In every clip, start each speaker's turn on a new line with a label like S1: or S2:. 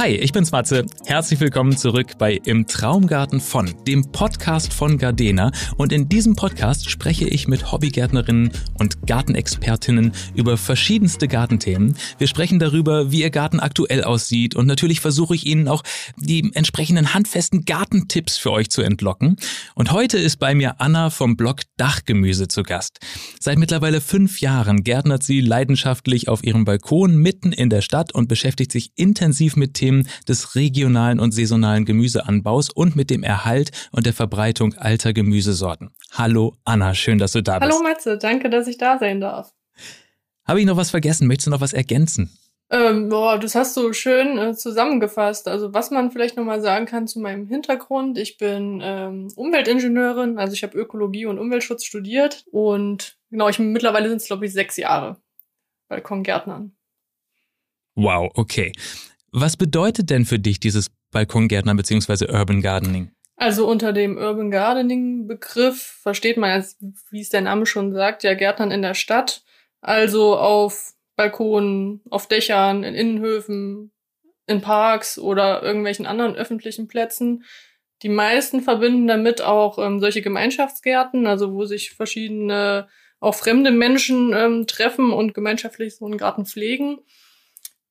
S1: Hi, ich bin's Matze. Herzlich willkommen zurück bei Im Traumgarten von, dem Podcast von Gardena. Und in diesem Podcast spreche ich mit Hobbygärtnerinnen und Gartenexpertinnen über verschiedenste Gartenthemen. Wir sprechen darüber, wie ihr Garten aktuell aussieht und natürlich versuche ich Ihnen auch die entsprechenden handfesten Gartentipps für euch zu entlocken. Und heute ist bei mir Anna vom Blog Dachgemüse zu Gast. Seit mittlerweile fünf Jahren gärtnert sie leidenschaftlich auf ihrem Balkon mitten in der Stadt und beschäftigt sich intensiv mit Themen Themen des regionalen und saisonalen Gemüseanbaus und mit dem Erhalt und der Verbreitung alter Gemüsesorten. Hallo Anna, schön, dass du da
S2: bist. Hallo Matze, danke, dass ich da sein darf.
S1: Habe ich noch was vergessen? Möchtest du noch was ergänzen?
S2: Ähm, boah, das hast du schön äh, zusammengefasst. Also was man vielleicht nochmal sagen kann zu meinem Hintergrund. Ich bin ähm, Umweltingenieurin, also ich habe Ökologie und Umweltschutz studiert und genau, ich mittlerweile sind es glaube ich sechs Jahre Balkongärtnern.
S1: Wow, okay. Was bedeutet denn für dich dieses Balkongärtner bzw. Urban Gardening?
S2: Also unter dem Urban Gardening Begriff versteht man, wie es der Name schon sagt, ja Gärtnern in der Stadt. Also auf Balkonen, auf Dächern, in Innenhöfen, in Parks oder irgendwelchen anderen öffentlichen Plätzen. Die meisten verbinden damit auch ähm, solche Gemeinschaftsgärten, also wo sich verschiedene, auch fremde Menschen ähm, treffen und gemeinschaftlich so einen Garten pflegen.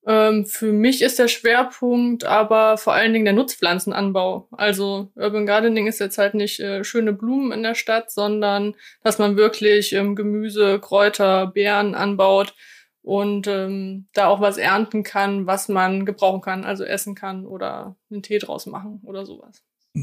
S2: Ähm, für mich ist der Schwerpunkt aber vor allen Dingen der Nutzpflanzenanbau. Also Urban Gardening ist jetzt halt nicht äh, schöne Blumen in der Stadt, sondern dass man wirklich ähm, Gemüse, Kräuter, Beeren anbaut und ähm, da auch was ernten kann, was man gebrauchen kann, also essen kann oder einen Tee draus machen oder sowas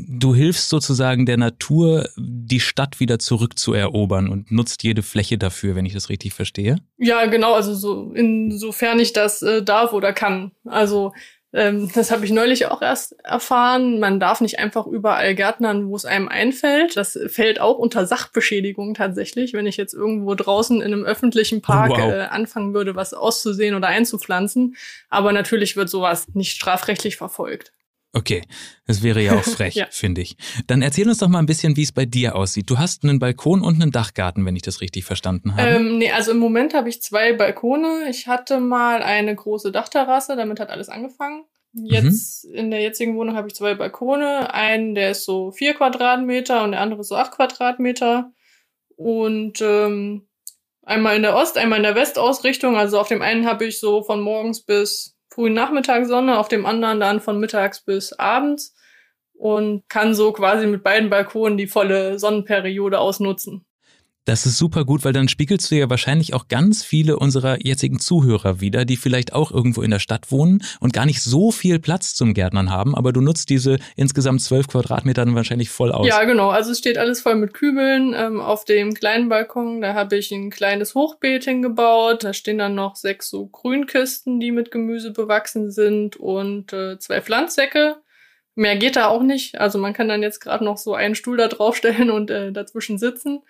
S1: du hilfst sozusagen der Natur, die Stadt wieder zurückzuerobern und nutzt jede Fläche dafür, wenn ich das richtig verstehe?
S2: Ja, genau, also so insofern ich das äh, darf oder kann. Also ähm, das habe ich neulich auch erst erfahren. Man darf nicht einfach überall gärtnern, wo es einem einfällt. Das fällt auch unter Sachbeschädigung tatsächlich, wenn ich jetzt irgendwo draußen in einem öffentlichen Park wow. äh, anfangen würde, was auszusehen oder einzupflanzen. Aber natürlich wird sowas nicht strafrechtlich verfolgt.
S1: Okay, das wäre ja auch frech, ja. finde ich. Dann erzähl uns doch mal ein bisschen, wie es bei dir aussieht. Du hast einen Balkon und einen Dachgarten, wenn ich das richtig verstanden habe.
S2: Ähm, nee, also im Moment habe ich zwei Balkone. Ich hatte mal eine große Dachterrasse, damit hat alles angefangen. Jetzt mhm. in der jetzigen Wohnung habe ich zwei Balkone. Einen, der ist so vier Quadratmeter und der andere so acht Quadratmeter. Und ähm, einmal in der Ost-, einmal in der Westausrichtung. Also auf dem einen habe ich so von morgens bis frühen Nachmittag Sonne, auf dem anderen dann von mittags bis abends und kann so quasi mit beiden Balkonen die volle Sonnenperiode ausnutzen.
S1: Das ist super gut, weil dann spiegelst du ja wahrscheinlich auch ganz viele unserer jetzigen Zuhörer wieder, die vielleicht auch irgendwo in der Stadt wohnen und gar nicht so viel Platz zum Gärtnern haben, aber du nutzt diese insgesamt zwölf Quadratmeter dann wahrscheinlich voll aus.
S2: Ja, genau. Also es steht alles voll mit Kübeln. Ähm, auf dem kleinen Balkon, da habe ich ein kleines Hochbeet hingebaut. Da stehen dann noch sechs so Grünkisten, die mit Gemüse bewachsen sind und äh, zwei Pflanzsäcke. Mehr geht da auch nicht. Also man kann dann jetzt gerade noch so einen Stuhl da draufstellen und äh, dazwischen sitzen.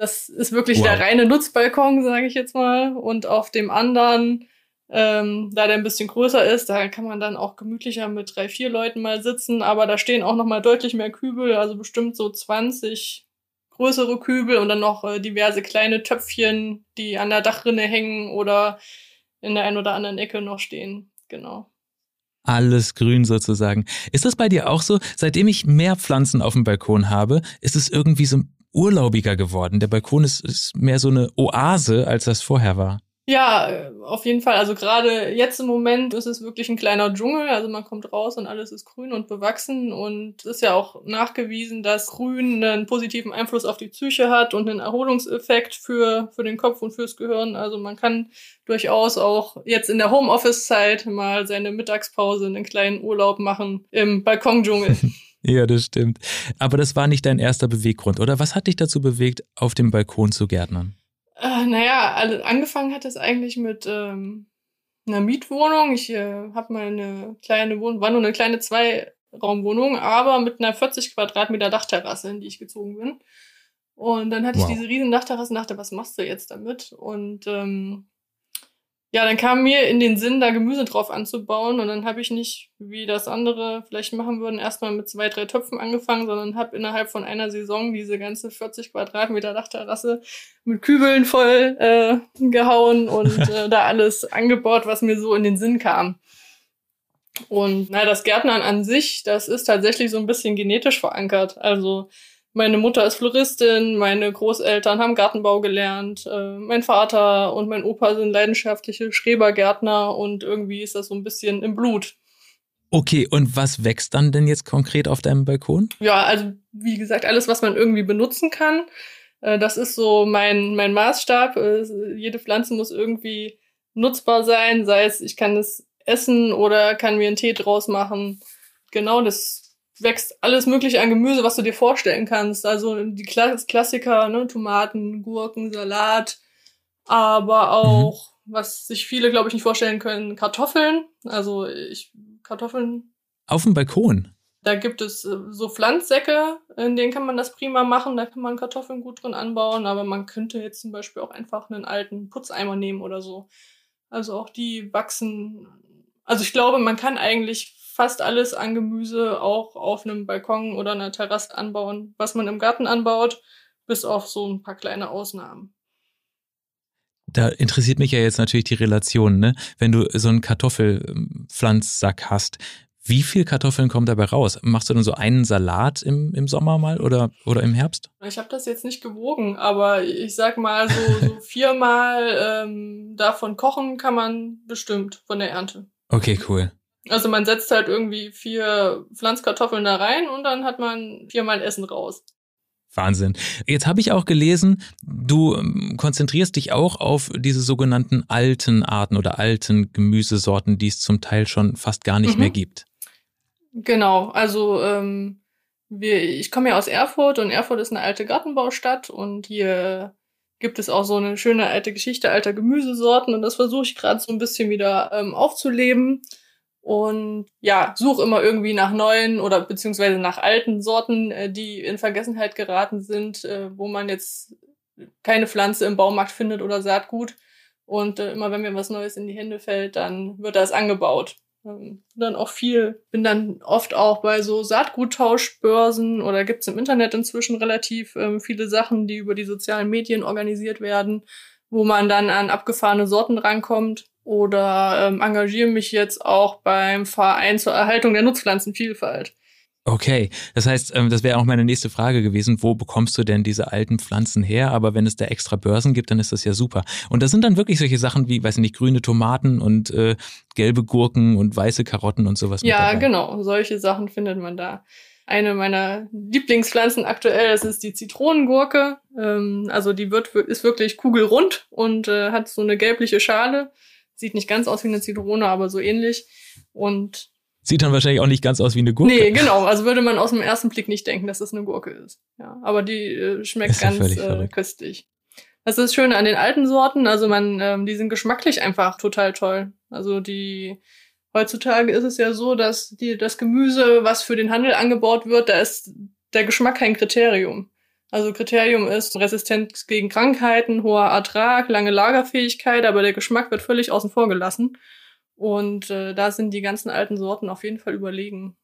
S2: Das ist wirklich wow. der reine Nutzbalkon, sage ich jetzt mal. Und auf dem anderen, ähm, da der ein bisschen größer ist, da kann man dann auch gemütlicher mit drei, vier Leuten mal sitzen. Aber da stehen auch noch mal deutlich mehr Kübel, also bestimmt so 20 größere Kübel und dann noch äh, diverse kleine Töpfchen, die an der Dachrinne hängen oder in der einen oder anderen Ecke noch stehen. Genau.
S1: Alles grün sozusagen. Ist das bei dir auch so? Seitdem ich mehr Pflanzen auf dem Balkon habe, ist es irgendwie so urlaubiger geworden. Der Balkon ist, ist mehr so eine Oase, als das vorher war.
S2: Ja, auf jeden Fall. Also gerade jetzt im Moment ist es wirklich ein kleiner Dschungel. Also man kommt raus und alles ist grün und bewachsen. Und es ist ja auch nachgewiesen, dass Grün einen positiven Einfluss auf die Psyche hat und einen Erholungseffekt für, für den Kopf und fürs Gehirn. Also man kann durchaus auch jetzt in der Homeoffice-Zeit mal seine Mittagspause einen kleinen Urlaub machen im Balkondschungel.
S1: Ja, das stimmt. Aber das war nicht dein erster Beweggrund, oder? Was hat dich dazu bewegt, auf dem Balkon zu gärtnern?
S2: Äh, naja, also angefangen hat es eigentlich mit ähm, einer Mietwohnung. Ich äh, habe mal eine kleine Wohnung, war nur eine kleine Zweiraumwohnung, aber mit einer 40 Quadratmeter Dachterrasse, in die ich gezogen bin. Und dann hatte wow. ich diese riesen Dachterrasse und dachte, was machst du jetzt damit? Und ähm, ja, dann kam mir in den Sinn, da Gemüse drauf anzubauen und dann habe ich nicht, wie das andere vielleicht machen würden, erstmal mit zwei, drei Töpfen angefangen, sondern habe innerhalb von einer Saison diese ganze 40 Quadratmeter Dachterrasse mit Kübeln voll äh, gehauen und äh, da alles angebaut, was mir so in den Sinn kam. Und na, das Gärtnern an sich, das ist tatsächlich so ein bisschen genetisch verankert. Also meine Mutter ist Floristin, meine Großeltern haben Gartenbau gelernt, äh, mein Vater und mein Opa sind leidenschaftliche Schrebergärtner und irgendwie ist das so ein bisschen im Blut.
S1: Okay, und was wächst dann denn jetzt konkret auf deinem Balkon?
S2: Ja, also wie gesagt, alles, was man irgendwie benutzen kann. Äh, das ist so mein, mein Maßstab. Äh, jede Pflanze muss irgendwie nutzbar sein, sei es, ich kann es essen oder kann mir einen Tee draus machen. Genau, das wächst alles mögliche an Gemüse, was du dir vorstellen kannst. Also die Klassiker, ne, Tomaten, Gurken, Salat, aber mhm. auch, mhm. was sich viele, glaube ich, nicht vorstellen können, Kartoffeln. Also ich Kartoffeln.
S1: Auf dem Balkon.
S2: Da gibt es äh, so Pflanzsäcke, in denen kann man das prima machen. Da kann man Kartoffeln gut drin anbauen, aber man könnte jetzt zum Beispiel auch einfach einen alten Putzeimer nehmen oder so. Also auch die wachsen. Also ich glaube, man kann eigentlich fast alles an Gemüse auch auf einem Balkon oder einer Terrasse anbauen, was man im Garten anbaut, bis auf so ein paar kleine Ausnahmen.
S1: Da interessiert mich ja jetzt natürlich die Relation, ne? Wenn du so einen Kartoffelpflanzsack hast, wie viel Kartoffeln kommen dabei raus? Machst du dann so einen Salat im, im Sommer mal oder, oder im Herbst?
S2: Ich habe das jetzt nicht gewogen, aber ich sag mal, so, so viermal ähm, davon kochen kann man bestimmt von der Ernte.
S1: Okay, cool.
S2: Also man setzt halt irgendwie vier Pflanzkartoffeln da rein und dann hat man viermal Essen raus.
S1: Wahnsinn. Jetzt habe ich auch gelesen, du ähm, konzentrierst dich auch auf diese sogenannten alten Arten oder alten Gemüsesorten, die es zum Teil schon fast gar nicht mhm. mehr gibt.
S2: Genau, also ähm, wir, ich komme ja aus Erfurt und Erfurt ist eine alte Gartenbaustadt und hier gibt es auch so eine schöne alte Geschichte alter Gemüsesorten und das versuche ich gerade so ein bisschen wieder ähm, aufzuleben und ja, suche immer irgendwie nach neuen oder beziehungsweise nach alten Sorten, äh, die in Vergessenheit geraten sind, äh, wo man jetzt keine Pflanze im Baumarkt findet oder Saatgut. Und äh, immer wenn mir was Neues in die Hände fällt, dann wird das angebaut. Ähm, dann auch viel, bin dann oft auch bei so Saatguttauschbörsen oder gibt's im Internet inzwischen relativ ähm, viele Sachen, die über die sozialen Medien organisiert werden, wo man dann an abgefahrene Sorten rankommt oder ähm, engagiere mich jetzt auch beim Verein zur Erhaltung der Nutzpflanzenvielfalt.
S1: Okay, das heißt, ähm, das wäre auch meine nächste Frage gewesen, wo bekommst du denn diese alten Pflanzen her? Aber wenn es da extra Börsen gibt, dann ist das ja super. Und da sind dann wirklich solche Sachen wie, weiß nicht, grüne Tomaten und äh, gelbe Gurken und weiße Karotten und sowas.
S2: Ja, genau, solche Sachen findet man da. Eine meiner Lieblingspflanzen aktuell, das ist die Zitronengurke. Ähm, also die wird ist wirklich kugelrund und äh, hat so eine gelbliche Schale. Sieht nicht ganz aus wie eine Zitrone, aber so ähnlich. Und
S1: Sieht dann wahrscheinlich auch nicht ganz aus wie eine Gurke.
S2: Nee, genau. Also würde man aus dem ersten Blick nicht denken, dass das eine Gurke ist. Ja, aber die äh, schmeckt ganz äh, köstlich. Das ist schön an den alten Sorten. Also man, ähm, die sind geschmacklich einfach total toll. Also die heutzutage ist es ja so, dass die das Gemüse, was für den Handel angebaut wird, da ist der Geschmack kein Kriterium. Also Kriterium ist Resistenz gegen Krankheiten, hoher Ertrag, lange Lagerfähigkeit, aber der Geschmack wird völlig außen vor gelassen. Und äh, da sind die ganzen alten Sorten auf jeden Fall überlegen.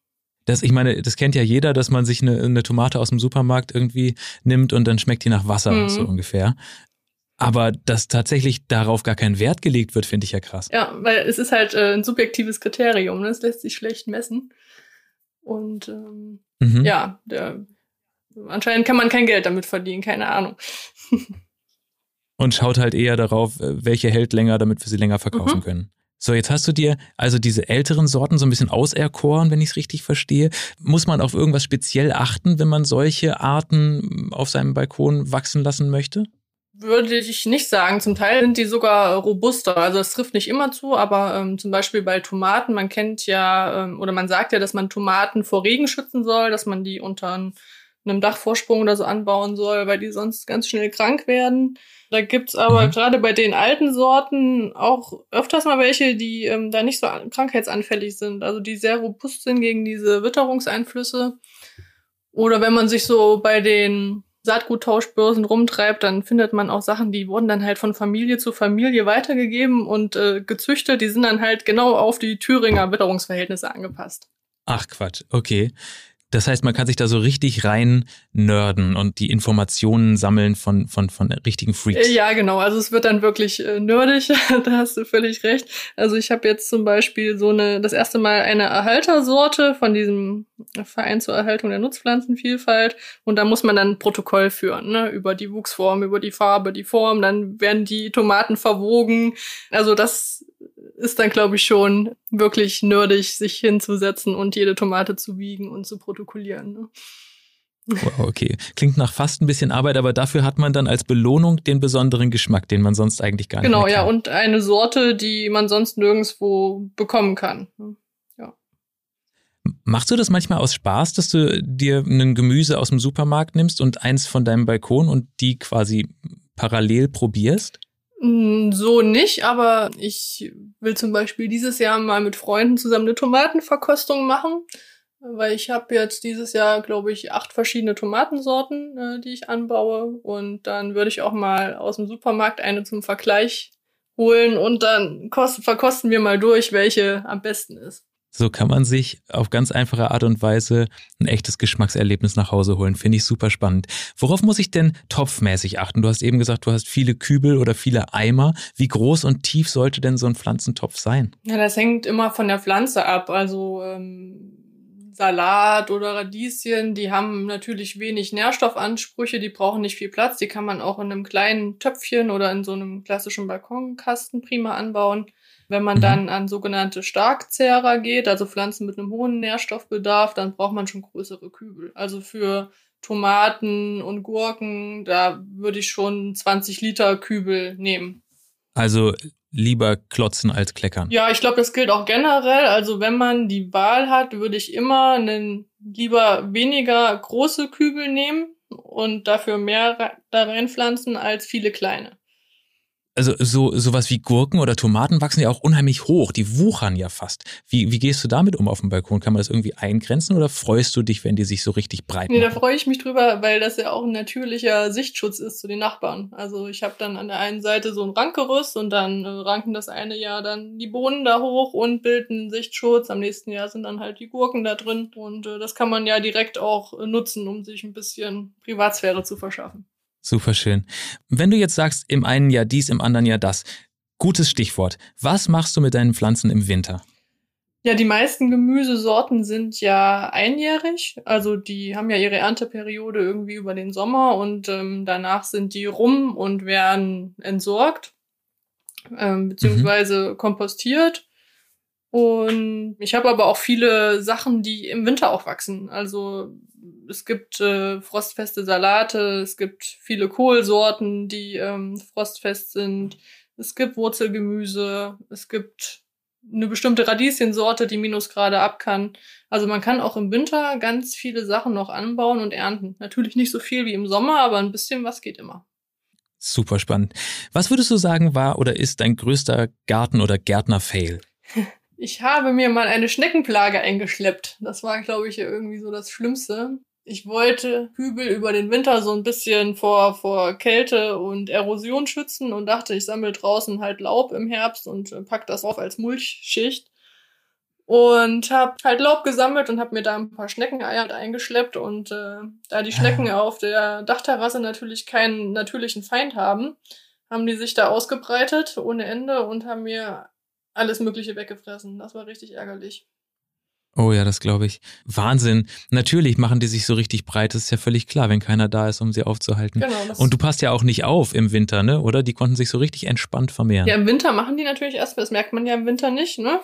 S1: Das, ich meine, das kennt ja jeder, dass man sich eine, eine Tomate aus dem Supermarkt irgendwie nimmt und dann schmeckt die nach Wasser, mhm. so ungefähr. Aber dass tatsächlich darauf gar kein Wert gelegt wird, finde ich ja krass.
S2: Ja, weil es ist halt äh, ein subjektives Kriterium, ne? das lässt sich schlecht messen. Und ähm, mhm. ja, der, Anscheinend kann man kein Geld damit verdienen, keine Ahnung.
S1: Und schaut halt eher darauf, äh, welche hält länger, damit wir sie länger verkaufen mhm. können. So, jetzt hast du dir also diese älteren Sorten so ein bisschen auserkoren, wenn ich es richtig verstehe. Muss man auf irgendwas speziell achten, wenn man solche Arten auf seinem Balkon wachsen lassen möchte?
S2: Würde ich nicht sagen. Zum Teil sind die sogar robuster. Also es trifft nicht immer zu, aber ähm, zum Beispiel bei Tomaten, man kennt ja, ähm, oder man sagt ja, dass man Tomaten vor Regen schützen soll, dass man die unter einem Dachvorsprung oder so anbauen soll, weil die sonst ganz schnell krank werden. Da gibt's aber mhm. gerade bei den alten Sorten auch öfters mal welche, die ähm, da nicht so krankheitsanfällig sind, also die sehr robust sind gegen diese Witterungseinflüsse. Oder wenn man sich so bei den Saatguttauschbörsen rumtreibt, dann findet man auch Sachen, die wurden dann halt von Familie zu Familie weitergegeben und äh, gezüchtet. Die sind dann halt genau auf die Thüringer Witterungsverhältnisse angepasst.
S1: Ach Quatsch, okay. Das heißt, man kann sich da so richtig rein nerden und die Informationen sammeln von, von, von richtigen Freaks.
S2: Ja, genau. Also es wird dann wirklich äh, nerdig, da hast du völlig recht. Also ich habe jetzt zum Beispiel so eine, das erste Mal eine Erhaltersorte von diesem Verein zur Erhaltung der Nutzpflanzenvielfalt und da muss man dann ein Protokoll führen, ne? über die Wuchsform, über die Farbe, die Form, dann werden die Tomaten verwogen. Also das ist dann, glaube ich, schon wirklich nerdig, sich hinzusetzen und jede Tomate zu wiegen und zu protokollieren. Ne?
S1: Wow, okay. Klingt nach fast ein bisschen Arbeit, aber dafür hat man dann als Belohnung den besonderen Geschmack, den man sonst eigentlich gar
S2: genau,
S1: nicht
S2: Genau, ja, und eine Sorte, die man sonst nirgendwo bekommen kann. Ne? Ja.
S1: Machst du das manchmal aus Spaß, dass du dir ein Gemüse aus dem Supermarkt nimmst und eins von deinem Balkon und die quasi parallel probierst?
S2: Mm, so nicht, aber ich will zum Beispiel dieses Jahr mal mit Freunden zusammen eine Tomatenverkostung machen, weil ich habe jetzt dieses Jahr, glaube ich, acht verschiedene Tomatensorten, äh, die ich anbaue. Und dann würde ich auch mal aus dem Supermarkt eine zum Vergleich holen und dann kosten, verkosten wir mal durch, welche am besten ist.
S1: So kann man sich auf ganz einfache Art und Weise ein echtes Geschmackserlebnis nach Hause holen. Finde ich super spannend. Worauf muss ich denn topfmäßig achten? Du hast eben gesagt, du hast viele Kübel oder viele Eimer. Wie groß und tief sollte denn so ein Pflanzentopf sein?
S2: Ja, das hängt immer von der Pflanze ab. Also ähm, Salat oder Radieschen, die haben natürlich wenig Nährstoffansprüche, die brauchen nicht viel Platz. Die kann man auch in einem kleinen Töpfchen oder in so einem klassischen Balkonkasten prima anbauen. Wenn man mhm. dann an sogenannte Starkzehrer geht, also Pflanzen mit einem hohen Nährstoffbedarf, dann braucht man schon größere Kübel. Also für Tomaten und Gurken, da würde ich schon 20 Liter Kübel nehmen.
S1: Also lieber klotzen als kleckern.
S2: Ja, ich glaube, das gilt auch generell. Also wenn man die Wahl hat, würde ich immer einen lieber weniger große Kübel nehmen und dafür mehr da reinpflanzen als viele kleine
S1: also so sowas wie Gurken oder Tomaten wachsen ja auch unheimlich hoch, die wuchern ja fast. Wie, wie gehst du damit um auf dem Balkon? Kann man das irgendwie eingrenzen oder freust du dich, wenn die sich so richtig breit
S2: machen? Nee, da freue ich mich drüber, weil das ja auch ein natürlicher Sichtschutz ist zu den Nachbarn. Also ich habe dann an der einen Seite so ein Rankgerüst und dann äh, ranken das eine Jahr dann die Bohnen da hoch und bilden Sichtschutz. Am nächsten Jahr sind dann halt die Gurken da drin und äh, das kann man ja direkt auch äh, nutzen, um sich ein bisschen Privatsphäre zu verschaffen.
S1: Super schön. Wenn du jetzt sagst, im einen Jahr dies, im anderen Jahr das, gutes Stichwort. Was machst du mit deinen Pflanzen im Winter?
S2: Ja, die meisten Gemüsesorten sind ja einjährig. Also die haben ja ihre Ernteperiode irgendwie über den Sommer und ähm, danach sind die rum und werden entsorgt, ähm, beziehungsweise mhm. kompostiert. Und ich habe aber auch viele Sachen, die im Winter auch wachsen. Also es gibt äh, frostfeste Salate, es gibt viele Kohlsorten, die ähm, frostfest sind. Es gibt Wurzelgemüse, es gibt eine bestimmte Radieschensorte, die Minusgrade ab kann. Also man kann auch im Winter ganz viele Sachen noch anbauen und ernten. Natürlich nicht so viel wie im Sommer, aber ein bisschen was geht immer.
S1: Super spannend. Was würdest du sagen war oder ist dein größter Garten- oder Gärtner-Fail?
S2: Ich habe mir mal eine Schneckenplage eingeschleppt. Das war, glaube ich, irgendwie so das Schlimmste. Ich wollte Hügel über den Winter so ein bisschen vor, vor Kälte und Erosion schützen und dachte, ich sammle draußen halt Laub im Herbst und äh, pack das auf als Mulchschicht. Und hab halt Laub gesammelt und hab mir da ein paar Schneckeneier eingeschleppt. Und äh, da die Schnecken ah. auf der Dachterrasse natürlich keinen natürlichen Feind haben, haben die sich da ausgebreitet ohne Ende und haben mir alles Mögliche weggefressen. Das war richtig ärgerlich.
S1: Oh ja, das glaube ich. Wahnsinn. Natürlich machen die sich so richtig breit. Das ist ja völlig klar, wenn keiner da ist, um sie aufzuhalten. Genau, Und du passt ja auch nicht auf im Winter, ne? Oder? Die konnten sich so richtig entspannt vermehren.
S2: Ja, im Winter machen die natürlich erst, das merkt man ja im Winter nicht, ne?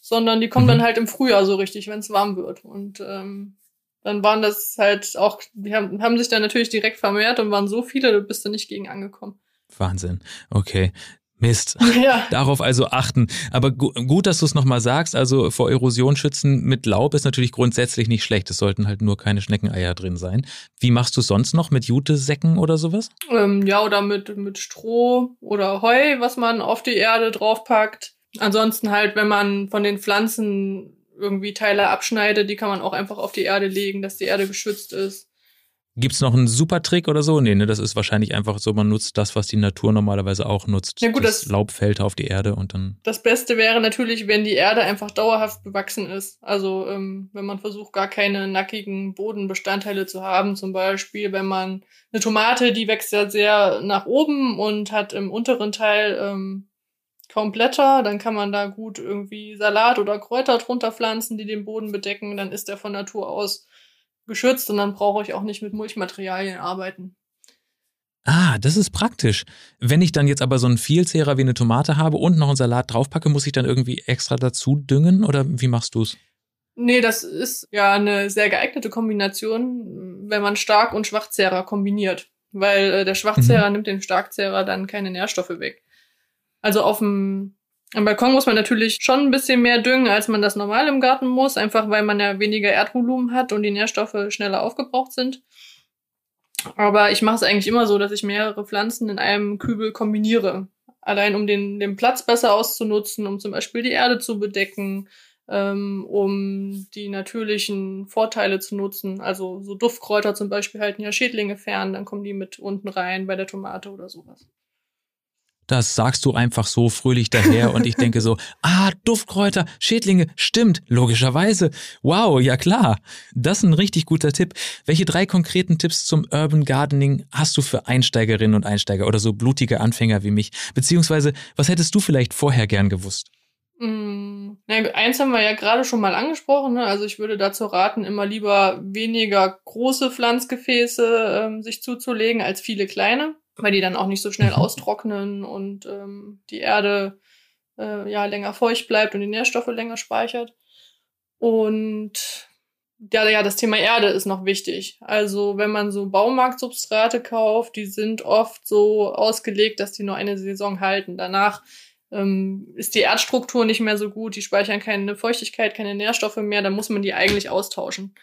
S2: Sondern die kommen mhm. dann halt im Frühjahr so richtig, wenn es warm wird. Und ähm, dann waren das halt auch, die haben, haben sich dann natürlich direkt vermehrt und waren so viele, du bist da nicht gegen angekommen.
S1: Wahnsinn. Okay. Mist. Ja. Darauf also achten. Aber gu gut, dass du es nochmal sagst. Also vor Erosion schützen mit Laub ist natürlich grundsätzlich nicht schlecht. Es sollten halt nur keine Schneckeneier drin sein. Wie machst du sonst noch mit Jutesäcken oder sowas?
S2: Ähm, ja, oder mit, mit Stroh oder Heu, was man auf die Erde draufpackt. Ansonsten halt, wenn man von den Pflanzen irgendwie Teile abschneidet, die kann man auch einfach auf die Erde legen, dass die Erde geschützt ist.
S1: Gibt es noch einen super Trick oder so? Nee, ne, das ist wahrscheinlich einfach so, man nutzt das, was die Natur normalerweise auch nutzt.
S2: Ja gut, das,
S1: das Laub fällt auf die Erde und dann.
S2: Das Beste wäre natürlich, wenn die Erde einfach dauerhaft bewachsen ist. Also ähm, wenn man versucht, gar keine nackigen Bodenbestandteile zu haben. Zum Beispiel, wenn man eine Tomate, die wächst ja sehr nach oben und hat im unteren Teil ähm, kaum Blätter, dann kann man da gut irgendwie Salat oder Kräuter drunter pflanzen, die den Boden bedecken. Dann ist der von Natur aus geschützt und dann brauche ich auch nicht mit Mulchmaterialien arbeiten.
S1: Ah, das ist praktisch. Wenn ich dann jetzt aber so einen Vielzehrer wie eine Tomate habe und noch einen Salat draufpacke, muss ich dann irgendwie extra dazu düngen oder wie machst du es?
S2: Nee, das ist ja eine sehr geeignete Kombination, wenn man Stark- und Schwachzehrer kombiniert. Weil äh, der Schwachzehrer mhm. nimmt dem Starkzehrer dann keine Nährstoffe weg. Also auf dem am Balkon muss man natürlich schon ein bisschen mehr düngen, als man das normal im Garten muss, einfach weil man ja weniger Erdvolumen hat und die Nährstoffe schneller aufgebraucht sind. Aber ich mache es eigentlich immer so, dass ich mehrere Pflanzen in einem Kübel kombiniere. Allein um den, den Platz besser auszunutzen, um zum Beispiel die Erde zu bedecken, ähm, um die natürlichen Vorteile zu nutzen. Also so Duftkräuter zum Beispiel halten ja Schädlinge fern, dann kommen die mit unten rein bei der Tomate oder sowas.
S1: Das sagst du einfach so fröhlich daher und ich denke so, ah, Duftkräuter, Schädlinge, stimmt, logischerweise. Wow, ja klar. Das ist ein richtig guter Tipp. Welche drei konkreten Tipps zum Urban Gardening hast du für Einsteigerinnen und Einsteiger oder so blutige Anfänger wie mich? Beziehungsweise, was hättest du vielleicht vorher gern gewusst?
S2: Mm, eins haben wir ja gerade schon mal angesprochen. Ne? Also ich würde dazu raten, immer lieber weniger große Pflanzgefäße ähm, sich zuzulegen als viele kleine weil die dann auch nicht so schnell mhm. austrocknen und ähm, die Erde äh, ja länger feucht bleibt und die Nährstoffe länger speichert. Und ja, ja, das Thema Erde ist noch wichtig. Also wenn man so Baumarktsubstrate kauft, die sind oft so ausgelegt, dass die nur eine Saison halten. Danach ähm, ist die Erdstruktur nicht mehr so gut, die speichern keine Feuchtigkeit, keine Nährstoffe mehr, dann muss man die eigentlich austauschen.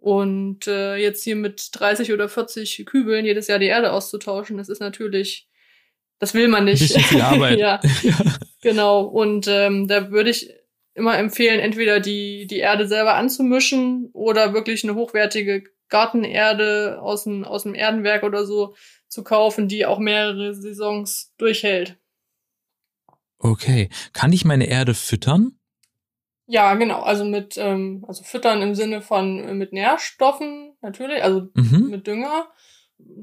S2: Und äh, jetzt hier mit 30 oder 40 Kübeln jedes Jahr die Erde auszutauschen, das ist natürlich, das will man nicht.
S1: Bisschen viel Arbeit.
S2: ja, genau. Und ähm, da würde ich immer empfehlen, entweder die, die Erde selber anzumischen oder wirklich eine hochwertige Gartenerde aus dem, aus dem Erdenwerk oder so zu kaufen, die auch mehrere Saisons durchhält.
S1: Okay. Kann ich meine Erde füttern?
S2: Ja, genau. Also mit, ähm, also füttern im Sinne von äh, mit Nährstoffen natürlich, also mhm. mit Dünger.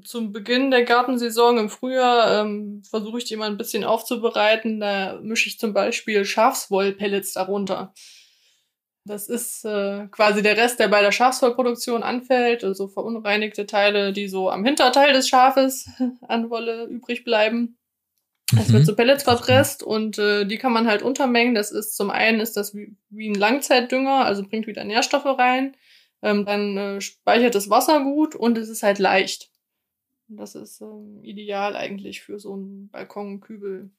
S2: Zum Beginn der Gartensaison im Frühjahr ähm, versuche ich die mal ein bisschen aufzubereiten. Da mische ich zum Beispiel Schafswollpellets darunter. Das ist äh, quasi der Rest, der bei der Schafswollproduktion anfällt, also verunreinigte Teile, die so am Hinterteil des Schafes an Wolle übrig bleiben. Es wird mhm. zu Pellets verpresst und äh, die kann man halt untermengen. Das ist zum einen ist das wie, wie ein Langzeitdünger, also bringt wieder Nährstoffe rein. Ähm, dann äh, speichert das Wasser gut und es ist halt leicht. Das ist ähm, ideal eigentlich für so einen Balkonkübel.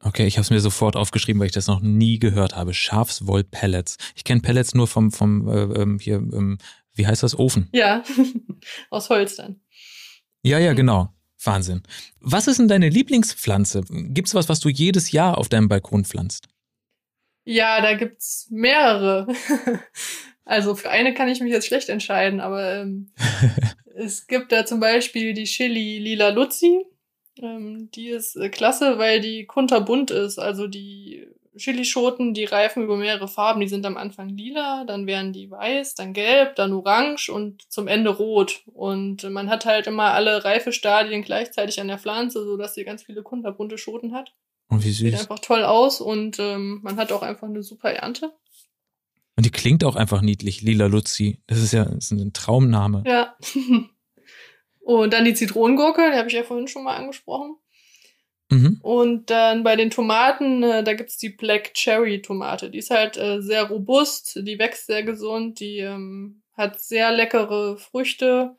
S1: Okay, ich habe es mir sofort aufgeschrieben, weil ich das noch nie gehört habe. Schafswoll-Pellets. Ich kenne Pellets nur vom vom äh, ähm, hier ähm, wie heißt das Ofen?
S2: Ja, aus Holz dann.
S1: Ja, ja, genau. Wahnsinn. Was ist denn deine Lieblingspflanze? Gibt's was, was du jedes Jahr auf deinem Balkon pflanzt?
S2: Ja, da gibt's mehrere. also für eine kann ich mich jetzt schlecht entscheiden, aber ähm, es gibt da zum Beispiel die Chili Lila Luzi. Ähm, die ist äh, klasse, weil die kunterbunt ist. Also die Chilischoten, die reifen über mehrere Farben. Die sind am Anfang lila, dann werden die weiß, dann gelb, dann orange und zum Ende rot. Und man hat halt immer alle Reifestadien gleichzeitig an der Pflanze, so dass sie ganz viele kunterbunte Schoten hat.
S1: Und wie süß.
S2: Sieht einfach toll aus und ähm, man hat auch einfach eine super Ernte.
S1: Und die klingt auch einfach niedlich, Lila Luzi. Das ist ja das ist ein Traumname.
S2: Ja. und dann die Zitronengurke, die habe ich ja vorhin schon mal angesprochen. Mhm. Und dann bei den Tomaten, äh, da gibt's die Black Cherry Tomate. Die ist halt äh, sehr robust, die wächst sehr gesund, die ähm, hat sehr leckere Früchte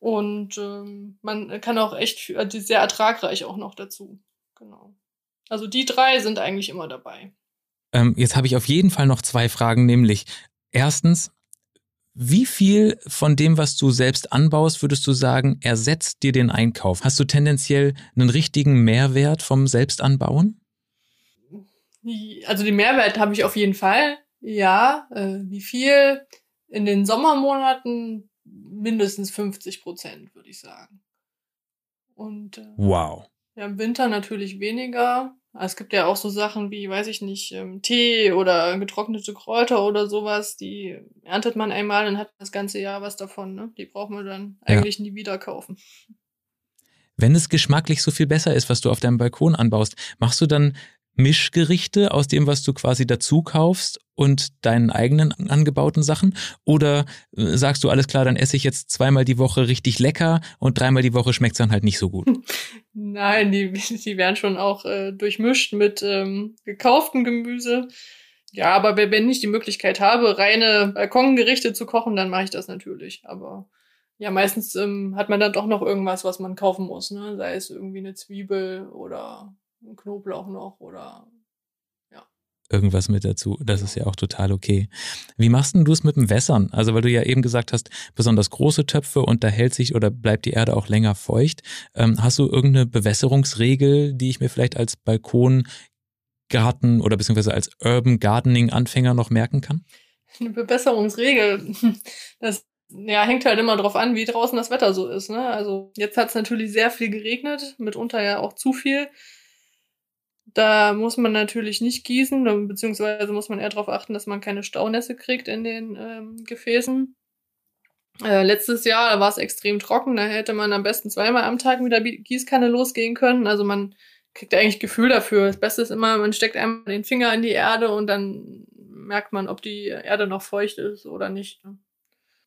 S2: und ähm, man kann auch echt, äh, die sehr ertragreich auch noch dazu. Genau. Also die drei sind eigentlich immer dabei.
S1: Ähm, jetzt habe ich auf jeden Fall noch zwei Fragen, nämlich erstens, wie viel von dem, was du selbst anbaust, würdest du sagen, ersetzt dir den Einkauf? Hast du tendenziell einen richtigen Mehrwert vom Selbstanbauen?
S2: Also den Mehrwert habe ich auf jeden Fall. Ja, äh, wie viel? In den Sommermonaten mindestens 50 Prozent, würde ich sagen. Und äh,
S1: wow.
S2: Ja, im Winter natürlich weniger. Es gibt ja auch so Sachen wie, weiß ich nicht, ähm, Tee oder getrocknete Kräuter oder sowas, die erntet man einmal und hat das ganze Jahr was davon. Ne? Die braucht man dann eigentlich ja. nie wieder kaufen.
S1: Wenn es geschmacklich so viel besser ist, was du auf deinem Balkon anbaust, machst du dann Mischgerichte aus dem, was du quasi dazu kaufst und deinen eigenen angebauten Sachen? Oder äh, sagst du, alles klar, dann esse ich jetzt zweimal die Woche richtig lecker und dreimal die Woche schmeckt es dann halt nicht so gut?
S2: Nein, die, die werden schon auch äh, durchmischt mit ähm, gekauftem Gemüse. Ja, aber wenn ich die Möglichkeit habe, reine Balkongerichte zu kochen, dann mache ich das natürlich. Aber ja, meistens ähm, hat man dann doch noch irgendwas, was man kaufen muss, ne? Sei es irgendwie eine Zwiebel oder Knoblauch noch oder ja.
S1: Irgendwas mit dazu. Das ist ja auch total okay. Wie machst denn du es mit dem Wässern? Also, weil du ja eben gesagt hast, besonders große Töpfe und da hält sich oder bleibt die Erde auch länger feucht. Ähm, hast du irgendeine Bewässerungsregel, die ich mir vielleicht als Balkongarten oder beziehungsweise als Urban Gardening Anfänger noch merken kann?
S2: Eine Bewässerungsregel. Das ja, hängt halt immer drauf an, wie draußen das Wetter so ist. Ne? Also jetzt hat es natürlich sehr viel geregnet, mitunter ja auch zu viel. Da muss man natürlich nicht gießen, beziehungsweise muss man eher darauf achten, dass man keine Staunässe kriegt in den ähm, Gefäßen. Äh, letztes Jahr war es extrem trocken, da hätte man am besten zweimal am Tag mit der Gießkanne losgehen können. Also man kriegt eigentlich Gefühl dafür. Das Beste ist immer, man steckt einmal den Finger in die Erde und dann merkt man, ob die Erde noch feucht ist oder nicht. Ne?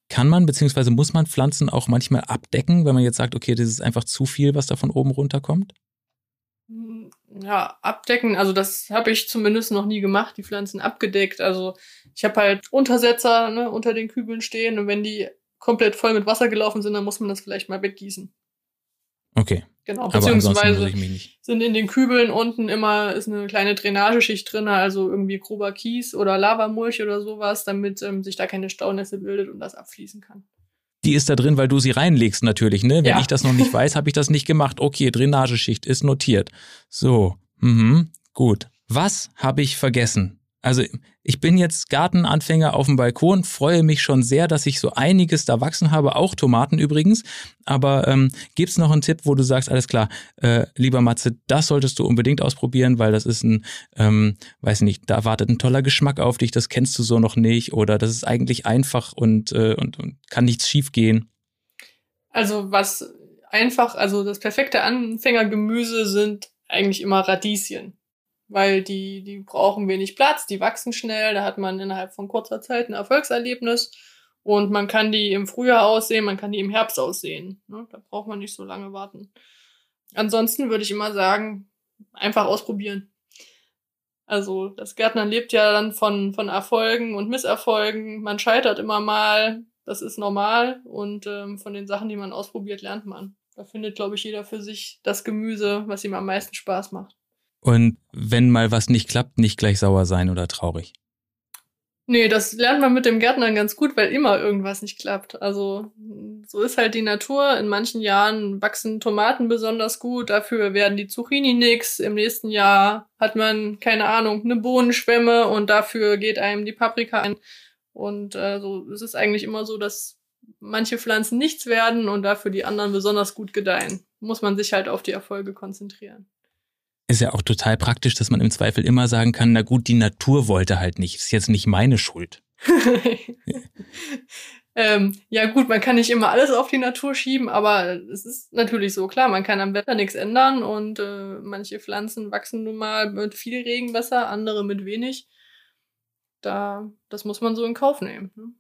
S1: Kann man beziehungsweise muss man Pflanzen auch manchmal abdecken, wenn man jetzt sagt, okay, das ist einfach zu viel, was da von oben runterkommt?
S2: Hm, ja, abdecken, also das habe ich zumindest noch nie gemacht, die Pflanzen abgedeckt. Also ich habe halt Untersetzer ne, unter den Kübeln stehen und wenn die komplett voll mit Wasser gelaufen sind, dann muss man das vielleicht mal weggießen.
S1: Okay.
S2: Genau, beziehungsweise sind in den Kübeln unten immer ist eine kleine Drainageschicht drin, also irgendwie grober Kies oder Lavamulch oder sowas, damit ähm, sich da keine Staunässe bildet und das abfließen kann.
S1: Die ist da drin, weil du sie reinlegst natürlich, ne? Wenn ja. ich das noch nicht weiß, habe ich das nicht gemacht. Okay, Drainageschicht ist notiert. So, mhm, gut. Was habe ich vergessen? Also ich bin jetzt Gartenanfänger auf dem Balkon, freue mich schon sehr, dass ich so einiges da wachsen habe, auch Tomaten übrigens. Aber ähm, gibt es noch einen Tipp, wo du sagst, alles klar, äh, lieber Matze, das solltest du unbedingt ausprobieren, weil das ist ein, ähm, weiß nicht, da wartet ein toller Geschmack auf dich, das kennst du so noch nicht oder das ist eigentlich einfach und, äh, und, und kann nichts schief gehen.
S2: Also was einfach, also das perfekte Anfängergemüse sind eigentlich immer Radieschen weil die, die brauchen wenig Platz, die wachsen schnell, da hat man innerhalb von kurzer Zeit ein Erfolgserlebnis und man kann die im Frühjahr aussehen, man kann die im Herbst aussehen. Ne? Da braucht man nicht so lange warten. Ansonsten würde ich immer sagen, einfach ausprobieren. Also das Gärtnern lebt ja dann von, von Erfolgen und Misserfolgen. Man scheitert immer mal, das ist normal und ähm, von den Sachen, die man ausprobiert, lernt man. Da findet, glaube ich, jeder für sich das Gemüse, was ihm am meisten Spaß macht.
S1: Und wenn mal was nicht klappt, nicht gleich sauer sein oder traurig.
S2: Nee, das lernt man mit dem Gärtnern ganz gut, weil immer irgendwas nicht klappt. Also so ist halt die Natur. In manchen Jahren wachsen Tomaten besonders gut, dafür werden die Zucchini nix. Im nächsten Jahr hat man, keine Ahnung, eine Bohnenschwemme und dafür geht einem die Paprika ein. Und äh, so es ist eigentlich immer so, dass manche Pflanzen nichts werden und dafür die anderen besonders gut gedeihen. Muss man sich halt auf die Erfolge konzentrieren.
S1: Ist ja auch total praktisch, dass man im Zweifel immer sagen kann, na gut, die Natur wollte halt nicht. Ist jetzt nicht meine Schuld.
S2: ähm, ja gut, man kann nicht immer alles auf die Natur schieben, aber es ist natürlich so, klar, man kann am Wetter nichts ändern und äh, manche Pflanzen wachsen nun mal mit viel Regen besser, andere mit wenig. Da, das muss man so in Kauf nehmen. Ne?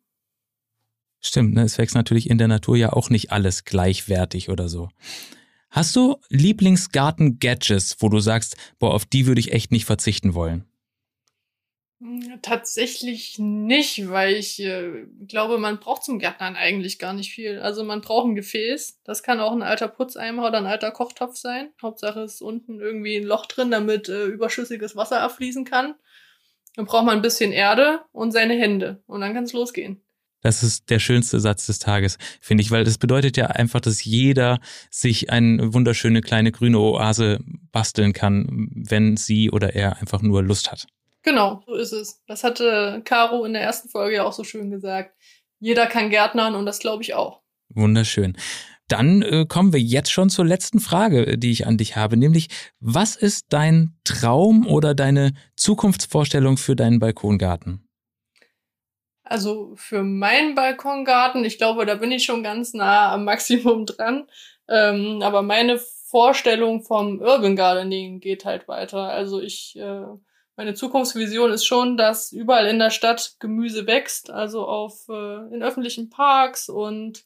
S1: Stimmt, ne? es wächst natürlich in der Natur ja auch nicht alles gleichwertig oder so. Hast du Lieblingsgarten-Gadgets, wo du sagst, boah, auf die würde ich echt nicht verzichten wollen?
S2: Hm, tatsächlich nicht, weil ich äh, glaube, man braucht zum Gärtnern eigentlich gar nicht viel. Also man braucht ein Gefäß. Das kann auch ein alter Putzeimer oder ein alter Kochtopf sein. Hauptsache ist unten irgendwie ein Loch drin, damit äh, überschüssiges Wasser abfließen kann. Dann braucht man ein bisschen Erde und seine Hände. Und dann kann es losgehen.
S1: Das ist der schönste Satz des Tages, finde ich, weil das bedeutet ja einfach, dass jeder sich eine wunderschöne kleine grüne Oase basteln kann, wenn sie oder er einfach nur Lust hat.
S2: Genau, so ist es. Das hatte Caro in der ersten Folge ja auch so schön gesagt. Jeder kann Gärtnern und das glaube ich auch.
S1: Wunderschön. Dann äh, kommen wir jetzt schon zur letzten Frage, die ich an dich habe, nämlich was ist dein Traum oder deine Zukunftsvorstellung für deinen Balkongarten?
S2: Also für meinen Balkongarten, ich glaube, da bin ich schon ganz nah am Maximum dran. Ähm, aber meine Vorstellung vom Urban Gardening geht halt weiter. Also ich, äh, meine Zukunftsvision ist schon, dass überall in der Stadt Gemüse wächst, also auf äh, in öffentlichen Parks und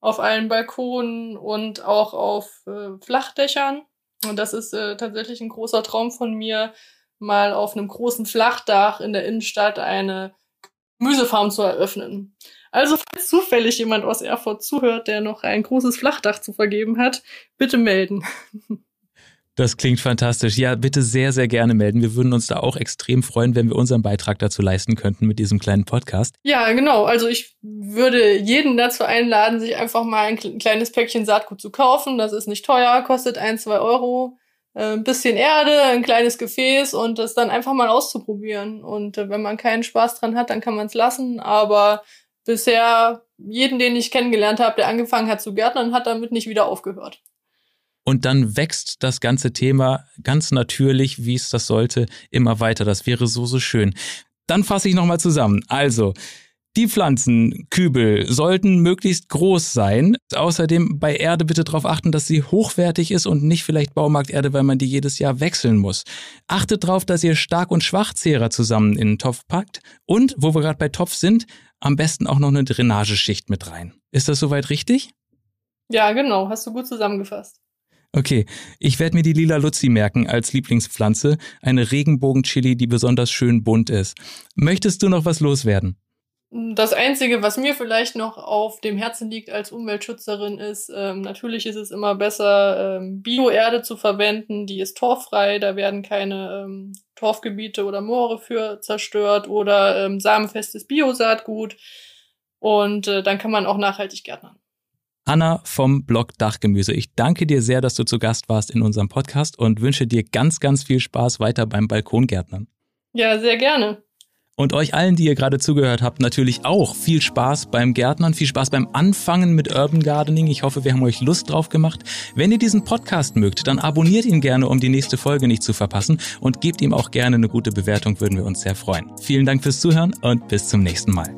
S2: auf allen Balkonen und auch auf äh, Flachdächern. Und das ist äh, tatsächlich ein großer Traum von mir, mal auf einem großen Flachdach in der Innenstadt eine Gemüsefarm zu eröffnen. Also, falls zufällig jemand aus Erfurt zuhört, der noch ein großes Flachdach zu vergeben hat, bitte melden.
S1: Das klingt fantastisch. Ja, bitte sehr, sehr gerne melden. Wir würden uns da auch extrem freuen, wenn wir unseren Beitrag dazu leisten könnten mit diesem kleinen Podcast.
S2: Ja, genau. Also ich würde jeden dazu einladen, sich einfach mal ein kleines Päckchen Saatgut zu kaufen. Das ist nicht teuer, kostet ein, zwei Euro. Äh, ein bisschen Erde, ein kleines Gefäß und das dann einfach mal auszuprobieren. Und äh, wenn man keinen Spaß dran hat, dann kann man es lassen. Aber bisher, jeden, den ich kennengelernt habe, der angefangen hat zu gärtnern, hat damit nicht wieder aufgehört.
S1: Und dann wächst das ganze Thema ganz natürlich, wie es das sollte, immer weiter. Das wäre so, so schön. Dann fasse ich nochmal zusammen. Also, die Pflanzenkübel sollten möglichst groß sein. Außerdem bei Erde bitte darauf achten, dass sie hochwertig ist und nicht vielleicht Baumarkterde, weil man die jedes Jahr wechseln muss. Achtet darauf, dass ihr Stark- und Schwachzehrer zusammen in den Topf packt. Und, wo wir gerade bei Topf sind, am besten auch noch eine Drainageschicht mit rein. Ist das soweit richtig?
S2: Ja, genau. Hast du gut zusammengefasst.
S1: Okay, ich werde mir die lila Luzi merken als Lieblingspflanze, eine Regenbogenchili, die besonders schön bunt ist. Möchtest du noch was loswerden?
S2: Das Einzige, was mir vielleicht noch auf dem Herzen liegt als Umweltschützerin, ist, ähm, natürlich ist es immer besser, ähm, Bioerde zu verwenden. Die ist torffrei, da werden keine ähm, Torfgebiete oder Moore für zerstört oder ähm, samenfestes Biosaatgut. Und äh, dann kann man auch nachhaltig gärtnern.
S1: Anna vom Blog Dachgemüse. Ich danke dir sehr, dass du zu Gast warst in unserem Podcast und wünsche dir ganz, ganz viel Spaß weiter beim Balkongärtnern.
S2: Ja, sehr gerne.
S1: Und euch allen, die ihr gerade zugehört habt, natürlich auch viel Spaß beim Gärtnern, viel Spaß beim Anfangen mit Urban Gardening. Ich hoffe, wir haben euch Lust drauf gemacht. Wenn ihr diesen Podcast mögt, dann abonniert ihn gerne, um die nächste Folge nicht zu verpassen und gebt ihm auch gerne eine gute Bewertung, würden wir uns sehr freuen. Vielen Dank fürs Zuhören und bis zum nächsten Mal.